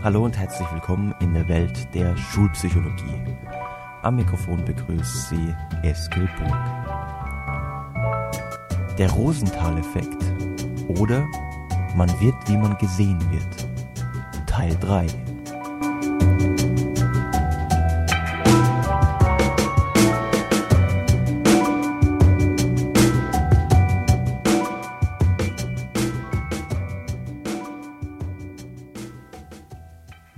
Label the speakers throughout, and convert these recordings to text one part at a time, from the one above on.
Speaker 1: Hallo und herzlich willkommen in der Welt der Schulpsychologie. Am Mikrofon begrüßt Sie Eskil Burg. Der Rosenthal-Effekt oder man wird, wie man gesehen wird. Teil 3.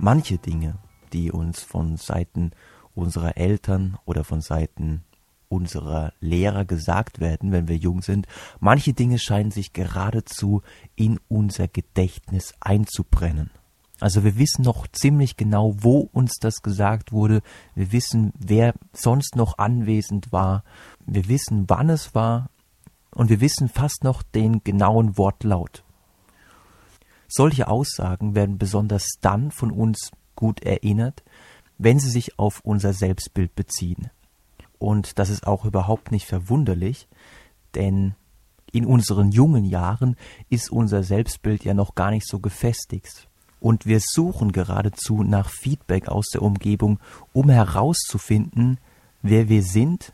Speaker 1: Manche Dinge, die uns von Seiten unserer Eltern oder von Seiten unserer Lehrer gesagt werden, wenn wir jung sind, manche Dinge scheinen sich geradezu in unser Gedächtnis einzubrennen. Also wir wissen noch ziemlich genau, wo uns das gesagt wurde. Wir wissen, wer sonst noch anwesend war. Wir wissen, wann es war. Und wir wissen fast noch den genauen Wortlaut. Solche Aussagen werden besonders dann von uns gut erinnert, wenn sie sich auf unser Selbstbild beziehen. Und das ist auch überhaupt nicht verwunderlich, denn in unseren jungen Jahren ist unser Selbstbild ja noch gar nicht so gefestigt. Und wir suchen geradezu nach Feedback aus der Umgebung, um herauszufinden, wer wir sind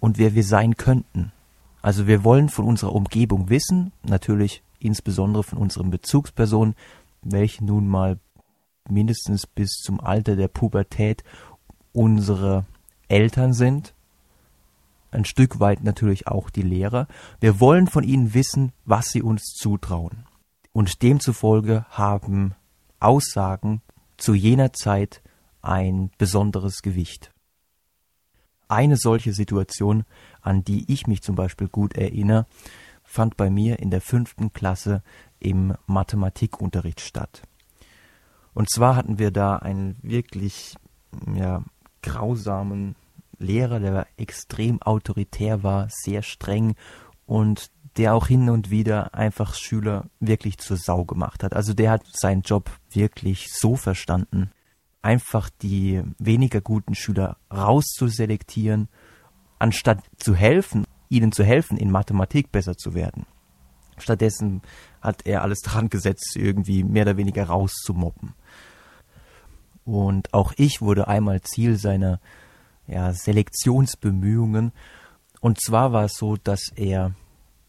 Speaker 1: und wer wir sein könnten. Also wir wollen von unserer Umgebung wissen, natürlich insbesondere von unseren Bezugspersonen, welche nun mal mindestens bis zum Alter der Pubertät unsere Eltern sind, ein Stück weit natürlich auch die Lehrer. Wir wollen von ihnen wissen, was sie uns zutrauen. Und demzufolge haben Aussagen zu jener Zeit ein besonderes Gewicht. Eine solche Situation, an die ich mich zum Beispiel gut erinnere, fand bei mir in der fünften Klasse im Mathematikunterricht statt. Und zwar hatten wir da einen wirklich ja, grausamen Lehrer, der extrem autoritär war, sehr streng und der auch hin und wieder einfach Schüler wirklich zur Sau gemacht hat. Also der hat seinen Job wirklich so verstanden, einfach die weniger guten Schüler rauszuselektieren, anstatt zu helfen ihnen zu helfen, in Mathematik besser zu werden. Stattdessen hat er alles dran gesetzt, irgendwie mehr oder weniger rauszumobben. Und auch ich wurde einmal Ziel seiner ja, Selektionsbemühungen. Und zwar war es so, dass er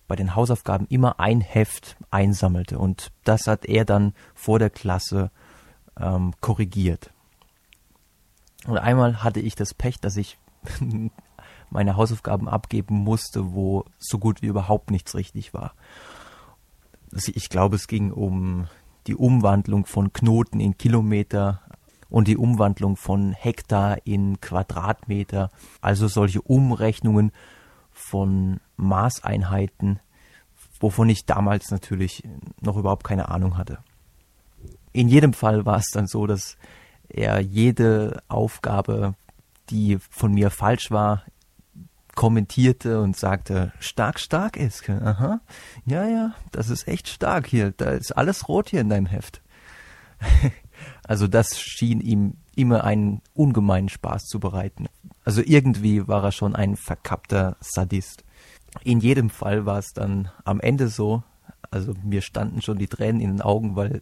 Speaker 1: bei den Hausaufgaben immer ein Heft einsammelte. Und das hat er dann vor der Klasse ähm, korrigiert. Und einmal hatte ich das Pech, dass ich meine Hausaufgaben abgeben musste, wo so gut wie überhaupt nichts richtig war. Ich glaube, es ging um die Umwandlung von Knoten in Kilometer und die Umwandlung von Hektar in Quadratmeter, also solche Umrechnungen von Maßeinheiten, wovon ich damals natürlich noch überhaupt keine Ahnung hatte. In jedem Fall war es dann so, dass er jede Aufgabe, die von mir falsch war, kommentierte und sagte, stark, stark ist. Aha. Ja, ja, das ist echt stark hier. Da ist alles rot hier in deinem Heft. also das schien ihm immer einen ungemeinen Spaß zu bereiten. Also irgendwie war er schon ein verkappter Sadist. In jedem Fall war es dann am Ende so, also mir standen schon die Tränen in den Augen, weil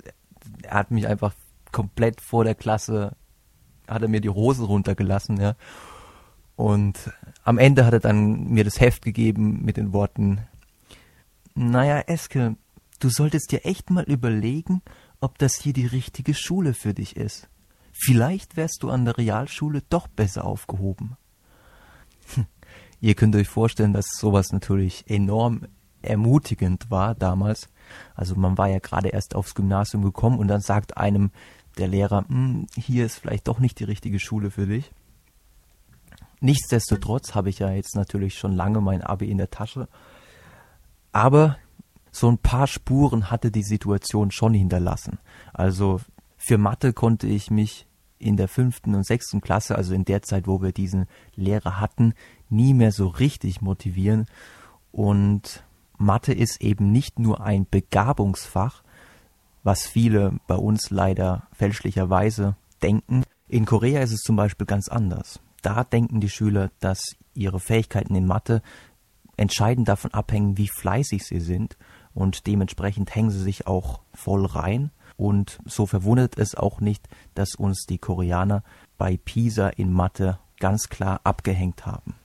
Speaker 1: er hat mich einfach komplett vor der Klasse, hat er mir die Hose runtergelassen, ja. Und am Ende hat er dann mir das Heft gegeben mit den Worten, naja, Eske, du solltest dir echt mal überlegen, ob das hier die richtige Schule für dich ist. Vielleicht wärst du an der Realschule doch besser aufgehoben. Ihr könnt euch vorstellen, dass sowas natürlich enorm ermutigend war damals. Also man war ja gerade erst aufs Gymnasium gekommen und dann sagt einem der Lehrer, hm, hier ist vielleicht doch nicht die richtige Schule für dich. Nichtsdestotrotz habe ich ja jetzt natürlich schon lange mein Abi in der Tasche. Aber so ein paar Spuren hatte die Situation schon hinterlassen. Also für Mathe konnte ich mich in der fünften und sechsten Klasse, also in der Zeit, wo wir diesen Lehrer hatten, nie mehr so richtig motivieren. Und Mathe ist eben nicht nur ein Begabungsfach, was viele bei uns leider fälschlicherweise denken. In Korea ist es zum Beispiel ganz anders. Da denken die Schüler, dass ihre Fähigkeiten in Mathe entscheidend davon abhängen, wie fleißig sie sind. Und dementsprechend hängen sie sich auch voll rein. Und so verwundert es auch nicht, dass uns die Koreaner bei Pisa in Mathe ganz klar abgehängt haben.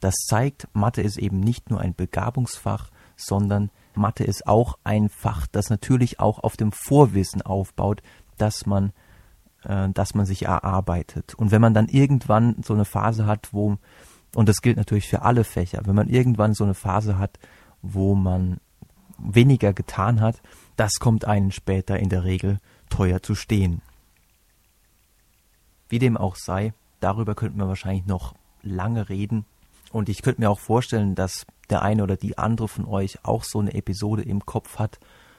Speaker 1: Das zeigt, Mathe ist eben nicht nur ein Begabungsfach, sondern Mathe ist auch ein Fach, das natürlich auch auf dem Vorwissen aufbaut, dass man, äh, dass man sich erarbeitet. Und wenn man dann irgendwann so eine Phase hat, wo, und das gilt natürlich für alle Fächer, wenn man irgendwann so eine Phase hat, wo man weniger getan hat, das kommt einen später in der Regel teuer zu stehen. Wie dem auch sei, darüber könnten wir wahrscheinlich noch lange reden. Und ich könnte mir auch vorstellen, dass der eine oder die andere von euch auch so eine Episode im Kopf hat,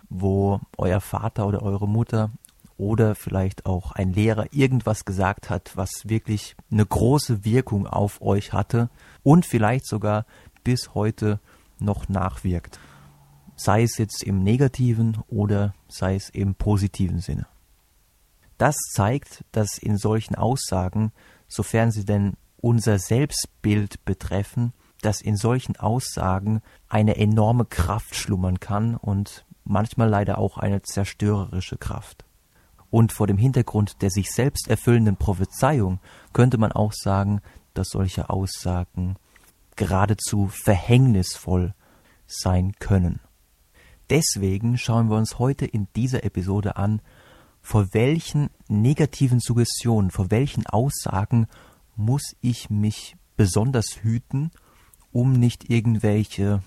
Speaker 1: wo euer Vater oder eure Mutter oder vielleicht auch ein Lehrer irgendwas gesagt hat, was wirklich eine große Wirkung auf euch hatte und vielleicht sogar bis heute noch nachwirkt. Sei es jetzt im negativen oder sei es im positiven Sinne. Das zeigt, dass in solchen Aussagen, sofern sie denn unser Selbstbild betreffen, dass in solchen Aussagen eine enorme Kraft schlummern kann und manchmal leider auch eine zerstörerische Kraft. Und vor dem Hintergrund der sich selbst erfüllenden Prophezeiung könnte man auch sagen, dass solche Aussagen geradezu verhängnisvoll sein können. Deswegen schauen wir uns heute in dieser Episode an, vor welchen negativen Suggestionen, vor welchen Aussagen muss ich mich besonders hüten, um nicht irgendwelche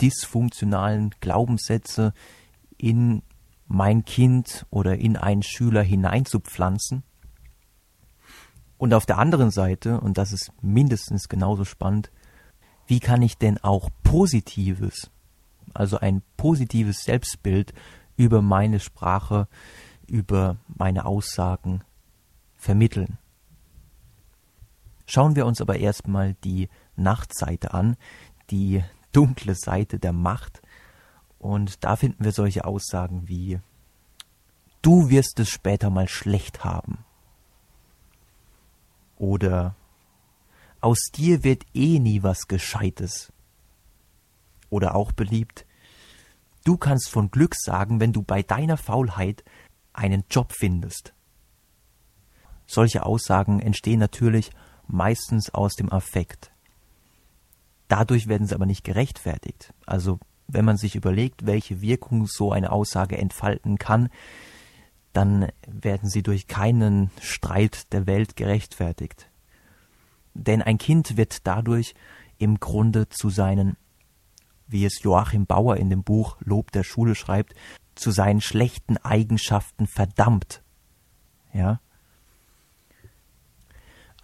Speaker 1: dysfunktionalen Glaubenssätze in mein Kind oder in einen Schüler hineinzupflanzen. Und auf der anderen Seite, und das ist mindestens genauso spannend, wie kann ich denn auch Positives, also ein positives Selbstbild über meine Sprache, über meine Aussagen vermitteln? Schauen wir uns aber erstmal die Nachtseite an, die dunkle Seite der Macht. Und da finden wir solche Aussagen wie Du wirst es später mal schlecht haben. Oder Aus dir wird eh nie was Gescheites. Oder auch beliebt Du kannst von Glück sagen, wenn du bei deiner Faulheit einen Job findest. Solche Aussagen entstehen natürlich meistens aus dem Affekt. Dadurch werden sie aber nicht gerechtfertigt. Also wenn man sich überlegt, welche Wirkung so eine Aussage entfalten kann, dann werden sie durch keinen Streit der Welt gerechtfertigt. Denn ein Kind wird dadurch im Grunde zu seinen, wie es Joachim Bauer in dem Buch Lob der Schule schreibt, zu seinen schlechten Eigenschaften verdammt. Ja,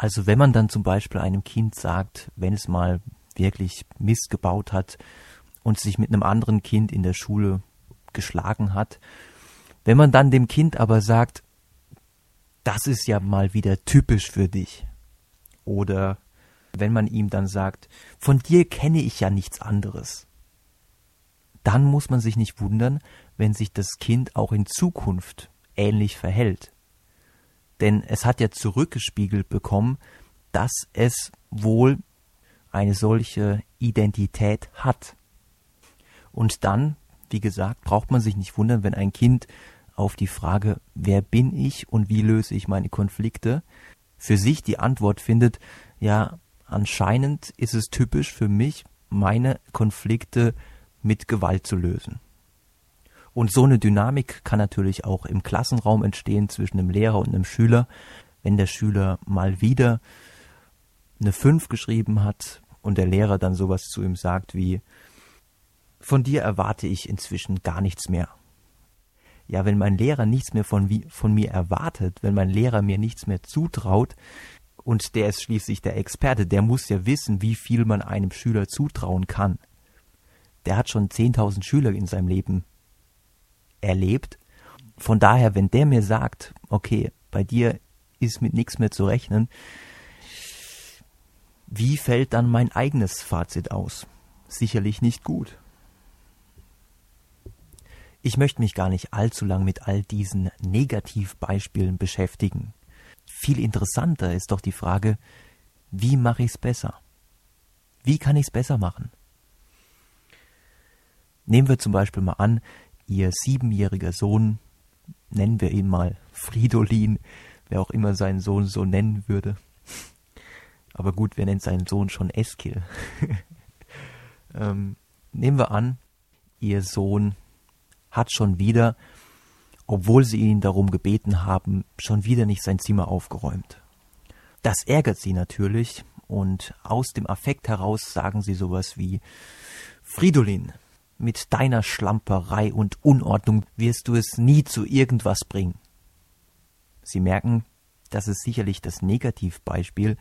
Speaker 1: also wenn man dann zum Beispiel einem Kind sagt, wenn es mal wirklich Mist gebaut hat und sich mit einem anderen Kind in der Schule geschlagen hat, wenn man dann dem Kind aber sagt, das ist ja mal wieder typisch für dich. Oder wenn man ihm dann sagt, von dir kenne ich ja nichts anderes. Dann muss man sich nicht wundern, wenn sich das Kind auch in Zukunft ähnlich verhält denn es hat ja zurückgespiegelt bekommen, dass es wohl eine solche Identität hat. Und dann, wie gesagt, braucht man sich nicht wundern, wenn ein Kind auf die Frage, wer bin ich und wie löse ich meine Konflikte, für sich die Antwort findet, ja, anscheinend ist es typisch für mich, meine Konflikte mit Gewalt zu lösen. Und so eine Dynamik kann natürlich auch im Klassenraum entstehen zwischen einem Lehrer und einem Schüler, wenn der Schüler mal wieder eine 5 geschrieben hat und der Lehrer dann sowas zu ihm sagt wie von dir erwarte ich inzwischen gar nichts mehr. Ja, wenn mein Lehrer nichts mehr von, von mir erwartet, wenn mein Lehrer mir nichts mehr zutraut, und der ist schließlich der Experte, der muss ja wissen, wie viel man einem Schüler zutrauen kann. Der hat schon 10.000 Schüler in seinem Leben erlebt. Von daher, wenn der mir sagt, okay, bei dir ist mit nichts mehr zu rechnen, wie fällt dann mein eigenes Fazit aus? Sicherlich nicht gut. Ich möchte mich gar nicht allzu lang mit all diesen Negativbeispielen beschäftigen. Viel interessanter ist doch die Frage, wie mache ich es besser? Wie kann ich es besser machen? Nehmen wir zum Beispiel mal an, Ihr siebenjähriger Sohn nennen wir ihn mal Fridolin, wer auch immer seinen Sohn so nennen würde. Aber gut, wer nennt seinen Sohn schon Eskil? ähm, nehmen wir an, ihr Sohn hat schon wieder, obwohl sie ihn darum gebeten haben, schon wieder nicht sein Zimmer aufgeräumt. Das ärgert sie natürlich und aus dem Affekt heraus sagen sie sowas wie Fridolin, mit deiner Schlamperei und Unordnung wirst du es nie zu irgendwas bringen. Sie merken, das ist sicherlich das Negativbeispiel,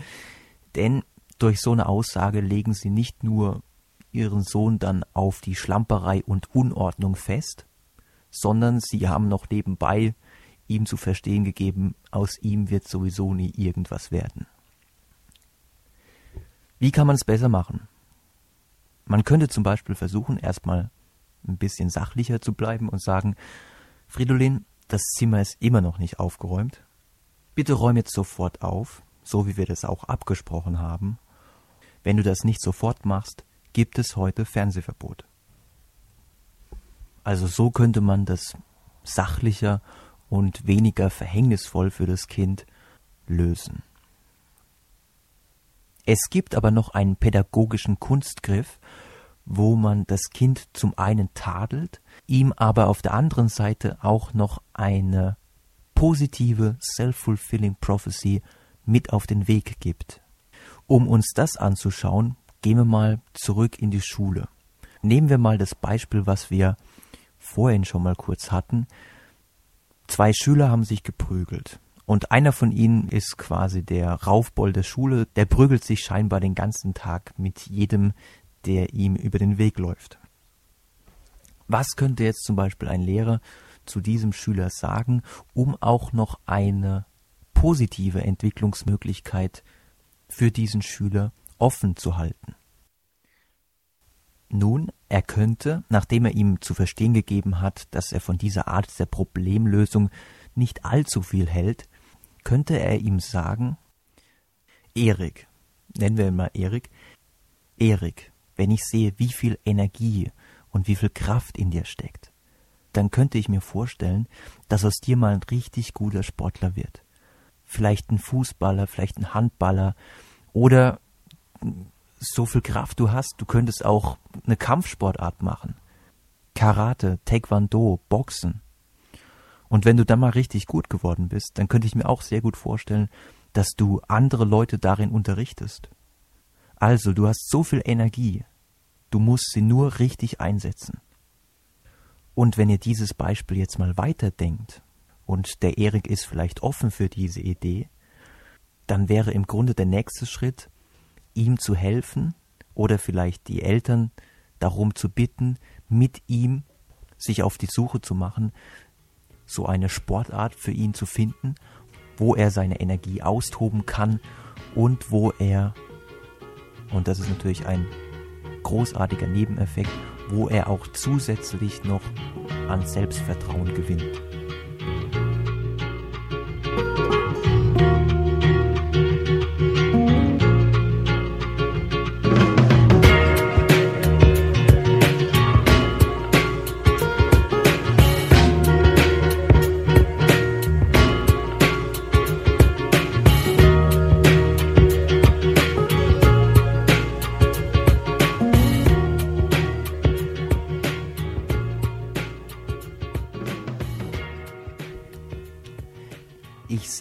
Speaker 1: denn durch so eine Aussage legen sie nicht nur ihren Sohn dann auf die Schlamperei und Unordnung fest, sondern sie haben noch nebenbei ihm zu verstehen gegeben, aus ihm wird sowieso nie irgendwas werden. Wie kann man es besser machen? Man könnte zum Beispiel versuchen, erstmal ein bisschen sachlicher zu bleiben und sagen, Fridolin, das Zimmer ist immer noch nicht aufgeräumt. Bitte räum jetzt sofort auf, so wie wir das auch abgesprochen haben. Wenn du das nicht sofort machst, gibt es heute Fernsehverbot. Also so könnte man das sachlicher und weniger verhängnisvoll für das Kind lösen. Es gibt aber noch einen pädagogischen Kunstgriff, wo man das Kind zum einen tadelt, ihm aber auf der anderen Seite auch noch eine positive self-fulfilling prophecy mit auf den Weg gibt. Um uns das anzuschauen, gehen wir mal zurück in die Schule. Nehmen wir mal das Beispiel, was wir vorhin schon mal kurz hatten. Zwei Schüler haben sich geprügelt. Und einer von ihnen ist quasi der Raufbold der Schule, der prügelt sich scheinbar den ganzen Tag mit jedem, der ihm über den Weg läuft. Was könnte jetzt zum Beispiel ein Lehrer zu diesem Schüler sagen, um auch noch eine positive Entwicklungsmöglichkeit für diesen Schüler offen zu halten? Nun, er könnte, nachdem er ihm zu verstehen gegeben hat, dass er von dieser Art der Problemlösung nicht allzu viel hält, könnte er ihm sagen, Erik, nennen wir ihn mal Erik, Erik, wenn ich sehe, wie viel Energie und wie viel Kraft in dir steckt, dann könnte ich mir vorstellen, dass aus dir mal ein richtig guter Sportler wird. Vielleicht ein Fußballer, vielleicht ein Handballer oder so viel Kraft du hast, du könntest auch eine Kampfsportart machen. Karate, Taekwondo, Boxen. Und wenn du dann mal richtig gut geworden bist, dann könnte ich mir auch sehr gut vorstellen, dass du andere Leute darin unterrichtest. Also, du hast so viel Energie, du musst sie nur richtig einsetzen. Und wenn ihr dieses Beispiel jetzt mal weiterdenkt, und der Erik ist vielleicht offen für diese Idee, dann wäre im Grunde der nächste Schritt, ihm zu helfen oder vielleicht die Eltern darum zu bitten, mit ihm sich auf die Suche zu machen, so eine Sportart für ihn zu finden, wo er seine Energie austoben kann und wo er, und das ist natürlich ein großartiger Nebeneffekt, wo er auch zusätzlich noch an Selbstvertrauen gewinnt.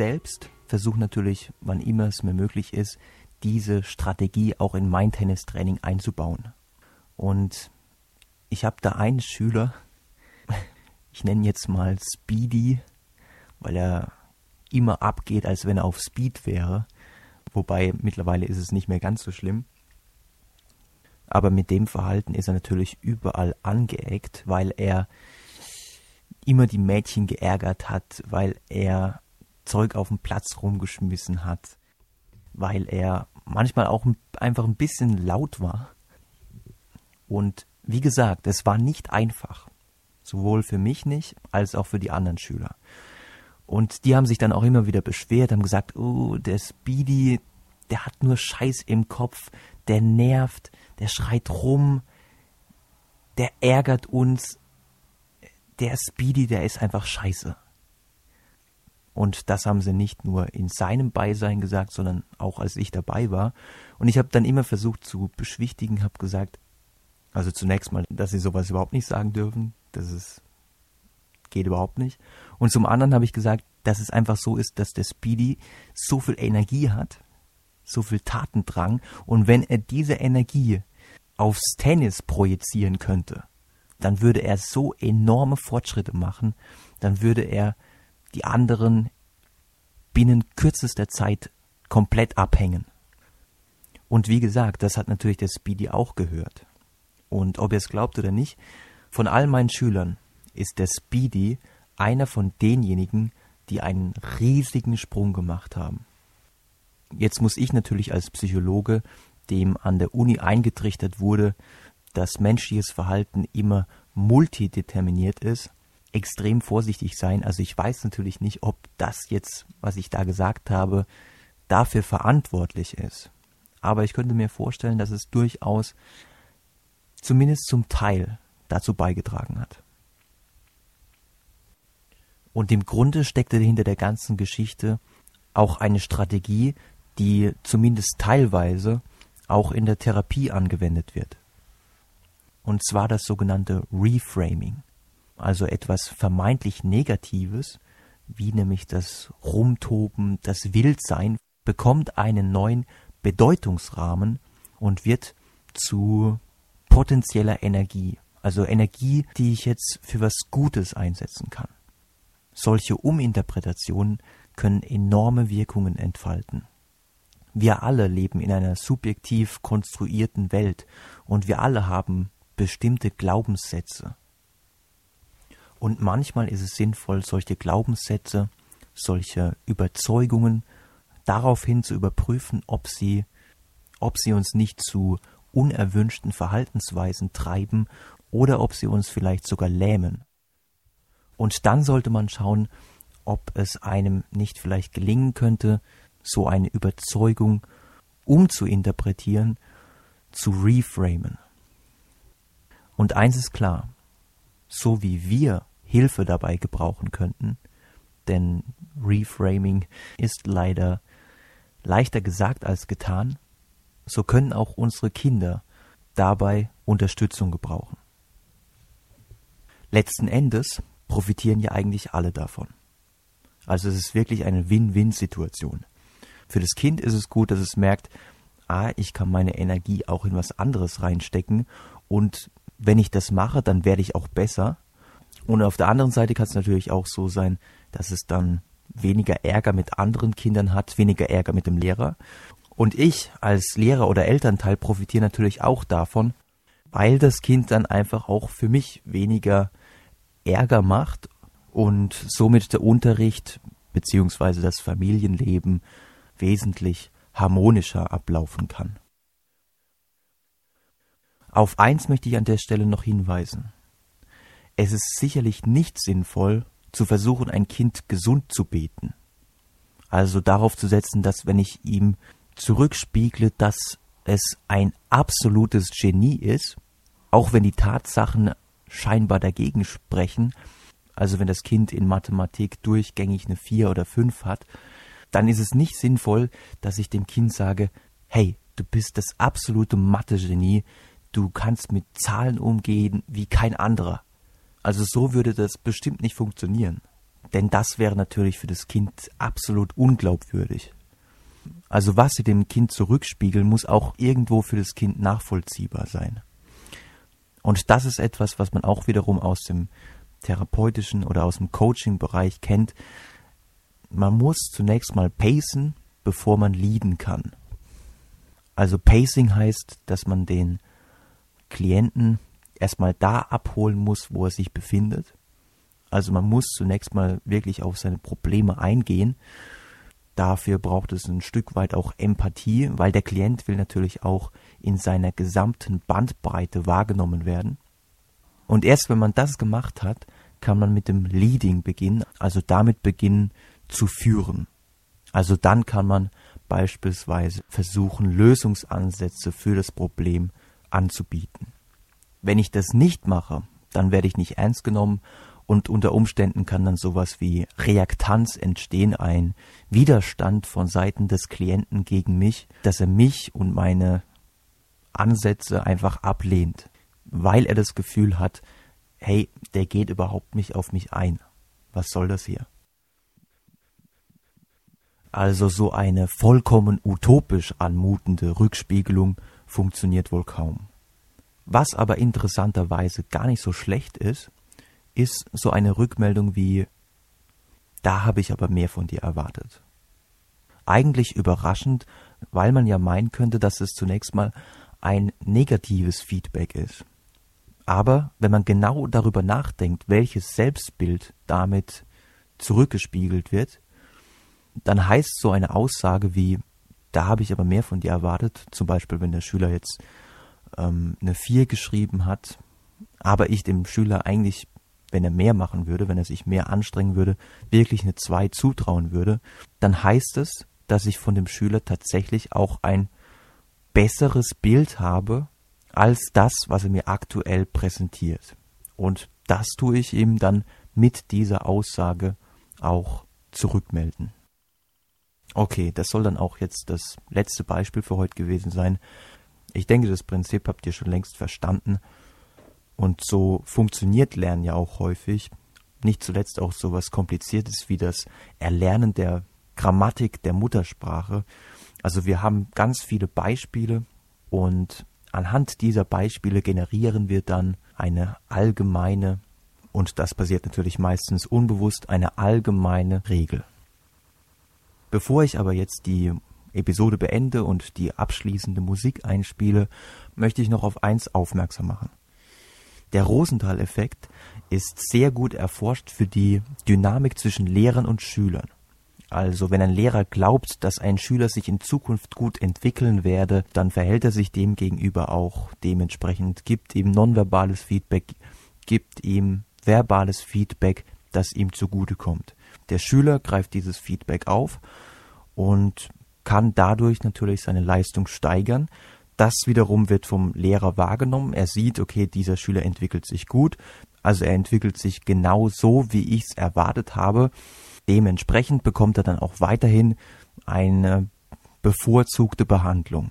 Speaker 1: Selbst versuche natürlich, wann immer es mir möglich ist, diese Strategie auch in mein Tennistraining einzubauen. Und ich habe da einen Schüler, ich nenne ihn jetzt mal Speedy, weil er immer abgeht, als wenn er auf Speed wäre. Wobei mittlerweile ist es nicht mehr ganz so schlimm. Aber mit dem Verhalten ist er natürlich überall angeeckt, weil er immer die Mädchen geärgert hat, weil er Zeug auf dem Platz rumgeschmissen hat, weil er manchmal auch einfach ein bisschen laut war. Und wie gesagt, es war nicht einfach. Sowohl für mich nicht, als auch für die anderen Schüler. Und die haben sich dann auch immer wieder beschwert, haben gesagt, oh, der Speedy, der hat nur Scheiß im Kopf, der nervt, der schreit rum, der ärgert uns. Der Speedy, der ist einfach scheiße. Und das haben sie nicht nur in seinem Beisein gesagt, sondern auch als ich dabei war. Und ich habe dann immer versucht zu beschwichtigen, habe gesagt, also zunächst mal, dass sie sowas überhaupt nicht sagen dürfen. Das ist, geht überhaupt nicht. Und zum anderen habe ich gesagt, dass es einfach so ist, dass der Speedy so viel Energie hat, so viel Tatendrang. Und wenn er diese Energie aufs Tennis projizieren könnte, dann würde er so enorme Fortschritte machen, dann würde er die anderen binnen kürzester Zeit komplett abhängen. Und wie gesagt, das hat natürlich der Speedy auch gehört. Und ob ihr es glaubt oder nicht, von all meinen Schülern ist der Speedy einer von denjenigen, die einen riesigen Sprung gemacht haben. Jetzt muss ich natürlich als Psychologe, dem an der Uni eingetrichtert wurde, dass menschliches Verhalten immer multideterminiert ist, extrem vorsichtig sein. Also ich weiß natürlich nicht, ob das jetzt, was ich da gesagt habe, dafür verantwortlich ist. Aber ich könnte mir vorstellen, dass es durchaus zumindest zum Teil dazu beigetragen hat. Und im Grunde steckte hinter der ganzen Geschichte auch eine Strategie, die zumindest teilweise auch in der Therapie angewendet wird. Und zwar das sogenannte Reframing, also etwas vermeintlich Negatives, wie nämlich das Rumtoben, das Wildsein, bekommt einen neuen Bedeutungsrahmen und wird zu potenzieller Energie, also Energie, die ich jetzt für was Gutes einsetzen kann. Solche Uminterpretationen können enorme Wirkungen entfalten. Wir alle leben in einer subjektiv konstruierten Welt und wir alle haben bestimmte Glaubenssätze. Und manchmal ist es sinnvoll, solche Glaubenssätze, solche Überzeugungen daraufhin zu überprüfen, ob sie, ob sie uns nicht zu unerwünschten Verhaltensweisen treiben oder ob sie uns vielleicht sogar lähmen. Und dann sollte man schauen, ob es einem nicht vielleicht gelingen könnte, so eine Überzeugung umzuinterpretieren, zu reframen. Und eins ist klar, so wie wir Hilfe dabei gebrauchen könnten, denn Reframing ist leider leichter gesagt als getan, so können auch unsere Kinder dabei Unterstützung gebrauchen. Letzten Endes profitieren ja eigentlich alle davon. Also es ist wirklich eine Win-Win-Situation. Für das Kind ist es gut, dass es merkt, ah, ich kann meine Energie auch in was anderes reinstecken und wenn ich das mache, dann werde ich auch besser. Und auf der anderen Seite kann es natürlich auch so sein, dass es dann weniger Ärger mit anderen Kindern hat, weniger Ärger mit dem Lehrer und ich als Lehrer oder Elternteil profitiere natürlich auch davon, weil das Kind dann einfach auch für mich weniger Ärger macht und somit der Unterricht bzw. das Familienleben wesentlich harmonischer ablaufen kann. Auf eins möchte ich an der Stelle noch hinweisen. Es ist sicherlich nicht sinnvoll, zu versuchen, ein Kind gesund zu beten. Also darauf zu setzen, dass wenn ich ihm zurückspiegle, dass es ein absolutes Genie ist, auch wenn die Tatsachen scheinbar dagegen sprechen. Also wenn das Kind in Mathematik durchgängig eine 4 oder 5 hat, dann ist es nicht sinnvoll, dass ich dem Kind sage, hey, du bist das absolute Mathe-Genie, du kannst mit Zahlen umgehen wie kein anderer. Also so würde das bestimmt nicht funktionieren. Denn das wäre natürlich für das Kind absolut unglaubwürdig. Also was sie dem Kind zurückspiegeln, muss auch irgendwo für das Kind nachvollziehbar sein. Und das ist etwas, was man auch wiederum aus dem therapeutischen oder aus dem Coaching-Bereich kennt. Man muss zunächst mal pacen, bevor man leaden kann. Also Pacing heißt, dass man den Klienten erstmal da abholen muss, wo er sich befindet. Also man muss zunächst mal wirklich auf seine Probleme eingehen Dafür braucht es ein Stück weit auch Empathie, weil der Klient will natürlich auch in seiner gesamten Bandbreite wahrgenommen werden. Und erst wenn man das gemacht hat, kann man mit dem Leading beginnen, also damit beginnen zu führen. Also dann kann man beispielsweise versuchen, Lösungsansätze für das Problem anzubieten. Wenn ich das nicht mache, dann werde ich nicht ernst genommen Und unter Umständen kann dann sowas wie Reaktanz entstehen, ein Widerstand von Seiten des Klienten gegen mich, dass er mich und meine Ansätze einfach ablehnt, weil er das Gefühl hat, hey, der geht überhaupt nicht auf mich ein. Was soll das hier? Also so eine vollkommen utopisch anmutende Rückspiegelung funktioniert wohl kaum. Was aber interessanterweise gar nicht so schlecht ist, ist so eine Rückmeldung wie da habe ich aber mehr von dir erwartet. Eigentlich überraschend, weil man ja meinen könnte, dass es zunächst mal ein negatives Feedback ist. Aber wenn man genau darüber nachdenkt, welches Selbstbild damit zurückgespiegelt wird, dann heißt so eine Aussage wie, da habe ich aber mehr von dir erwartet, zum Beispiel wenn der Schüler jetzt ähm, eine 4 geschrieben hat, aber ich dem Schüler eigentlich, wenn er mehr machen würde, wenn er sich mehr anstrengen würde, wirklich eine 2 zutrauen würde, dann heißt es, dass ich von dem Schüler tatsächlich auch ein besseres Bild habe als das, was er mir aktuell präsentiert. Und das tue ich ihm dann mit dieser Aussage auch zurückmelden. Okay, das soll dann auch jetzt das letzte Beispiel für heute gewesen sein. Ich denke, das Prinzip habt ihr schon längst verstanden. Und so funktioniert Lernen ja auch häufig. Nicht zuletzt auch so was Kompliziertes wie das Erlernen der Grammatik der Muttersprache. Also wir haben ganz viele Beispiele und anhand dieser Beispiele generieren wir dann eine allgemeine, und das passiert natürlich meistens unbewusst, eine allgemeine Regel. Bevor ich aber jetzt die Episode beende und die abschließende Musik einspiele, möchte ich noch auf eins aufmerksam machen. Der Rosenthal-Effekt ist sehr gut erforscht für die Dynamik zwischen Lehrern und Schülern. Also wenn ein Lehrer glaubt, dass ein Schüler sich in Zukunft gut entwickeln werde, dann verhält er sich dem gegenüber auch dementsprechend, gibt ihm nonverbales Feedback, gibt ihm verbales Feedback, das ihm zugutekommt. Der Schüler greift dieses Feedback auf und kann dadurch natürlich seine Leistung steigern. Das wiederum wird vom Lehrer wahrgenommen. Er sieht, okay, dieser Schüler entwickelt sich gut, also er entwickelt sich genau so, wie ich es erwartet habe. Dementsprechend bekommt er dann auch weiterhin eine bevorzugte Behandlung.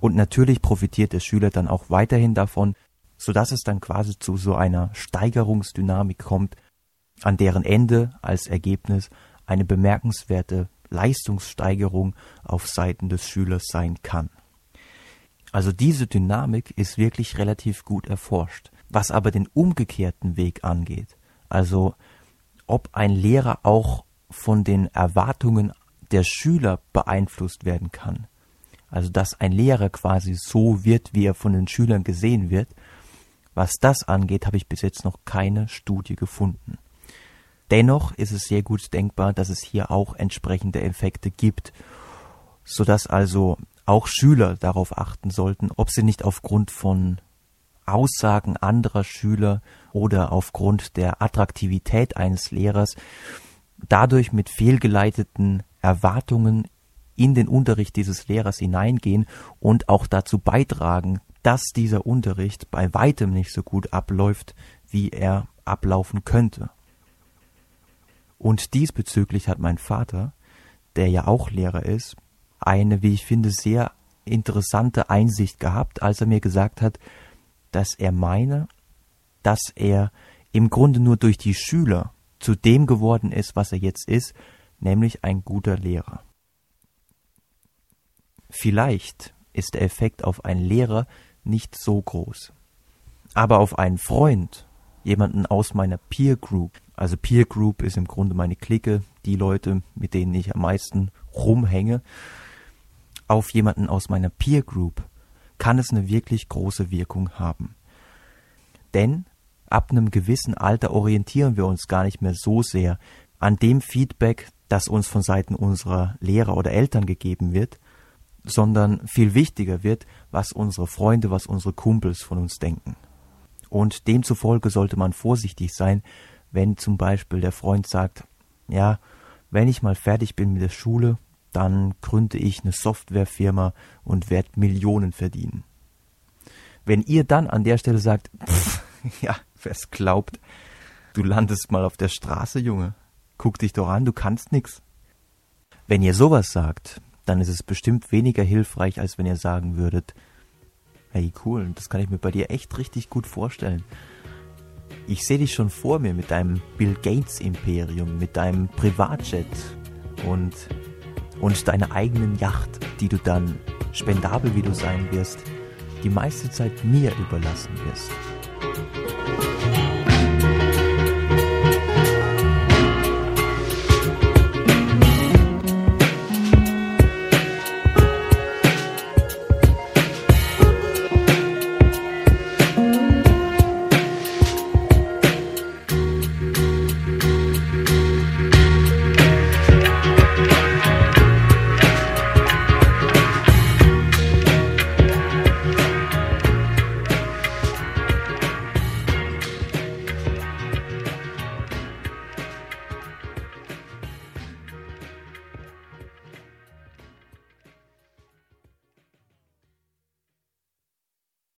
Speaker 1: Und natürlich profitiert der Schüler dann auch weiterhin davon, sodass es dann quasi zu so einer Steigerungsdynamik kommt, an deren Ende als Ergebnis eine bemerkenswerte Leistungssteigerung auf Seiten des Schülers sein kann. Also diese Dynamik ist wirklich relativ gut erforscht. Was aber den umgekehrten Weg angeht, also ob ein Lehrer auch von den Erwartungen der Schüler beeinflusst werden kann. Also dass ein Lehrer quasi so wird, wie er von den Schülern gesehen wird. Was das angeht, habe ich bis jetzt noch keine Studie gefunden. Dennoch ist es sehr gut denkbar, dass es hier auch entsprechende Effekte gibt, sodass also auch Schüler darauf achten sollten, ob sie nicht aufgrund von Aussagen anderer Schüler oder aufgrund der Attraktivität eines Lehrers dadurch mit fehlgeleiteten Erwartungen in den Unterricht dieses Lehrers hineingehen und auch dazu beitragen, dass dieser Unterricht bei weitem nicht so gut abläuft, wie er ablaufen könnte. Und diesbezüglich hat mein Vater, der ja auch Lehrer ist, eine, wie ich finde, sehr interessante Einsicht gehabt, als er mir gesagt hat, dass er meine, dass er im Grunde nur durch die Schüler zu dem geworden ist, was er jetzt ist, nämlich ein guter Lehrer. Vielleicht ist der Effekt auf einen Lehrer nicht so groß. Aber auf einen Freund, jemanden aus meiner Peer Group, also Peer Group ist im Grunde meine Clique, die Leute, mit denen ich am meisten rumhänge, auf jemanden aus meiner Peer Group kann es eine wirklich große Wirkung haben. Denn ab einem gewissen Alter orientieren wir uns gar nicht mehr so sehr an dem Feedback, das uns von Seiten unserer Lehrer oder Eltern gegeben wird, sondern viel wichtiger wird, was unsere Freunde, was unsere Kumpels von uns denken. Und demzufolge sollte man vorsichtig sein, wenn zum Beispiel der Freund sagt, ja, wenn ich mal fertig bin mit der Schule, dann gründe ich eine Softwarefirma und werde Millionen verdienen. Wenn ihr dann an der Stelle sagt, pff, ja, wer es glaubt, Du landest mal auf der Straße, Junge. Guck dich doch an, du kannst nix. Wenn ihr sowas sagt, dann ist es bestimmt weniger hilfreich, als wenn ihr sagen würdet, hey cool, das kann ich mir bei dir echt richtig gut vorstellen. Ich sehe dich schon vor mir mit deinem Bill Gates Imperium, mit deinem Privatjet und, und deiner eigenen Yacht, die du dann, spendabel wie du sein wirst, die meiste Zeit mir überlassen wirst.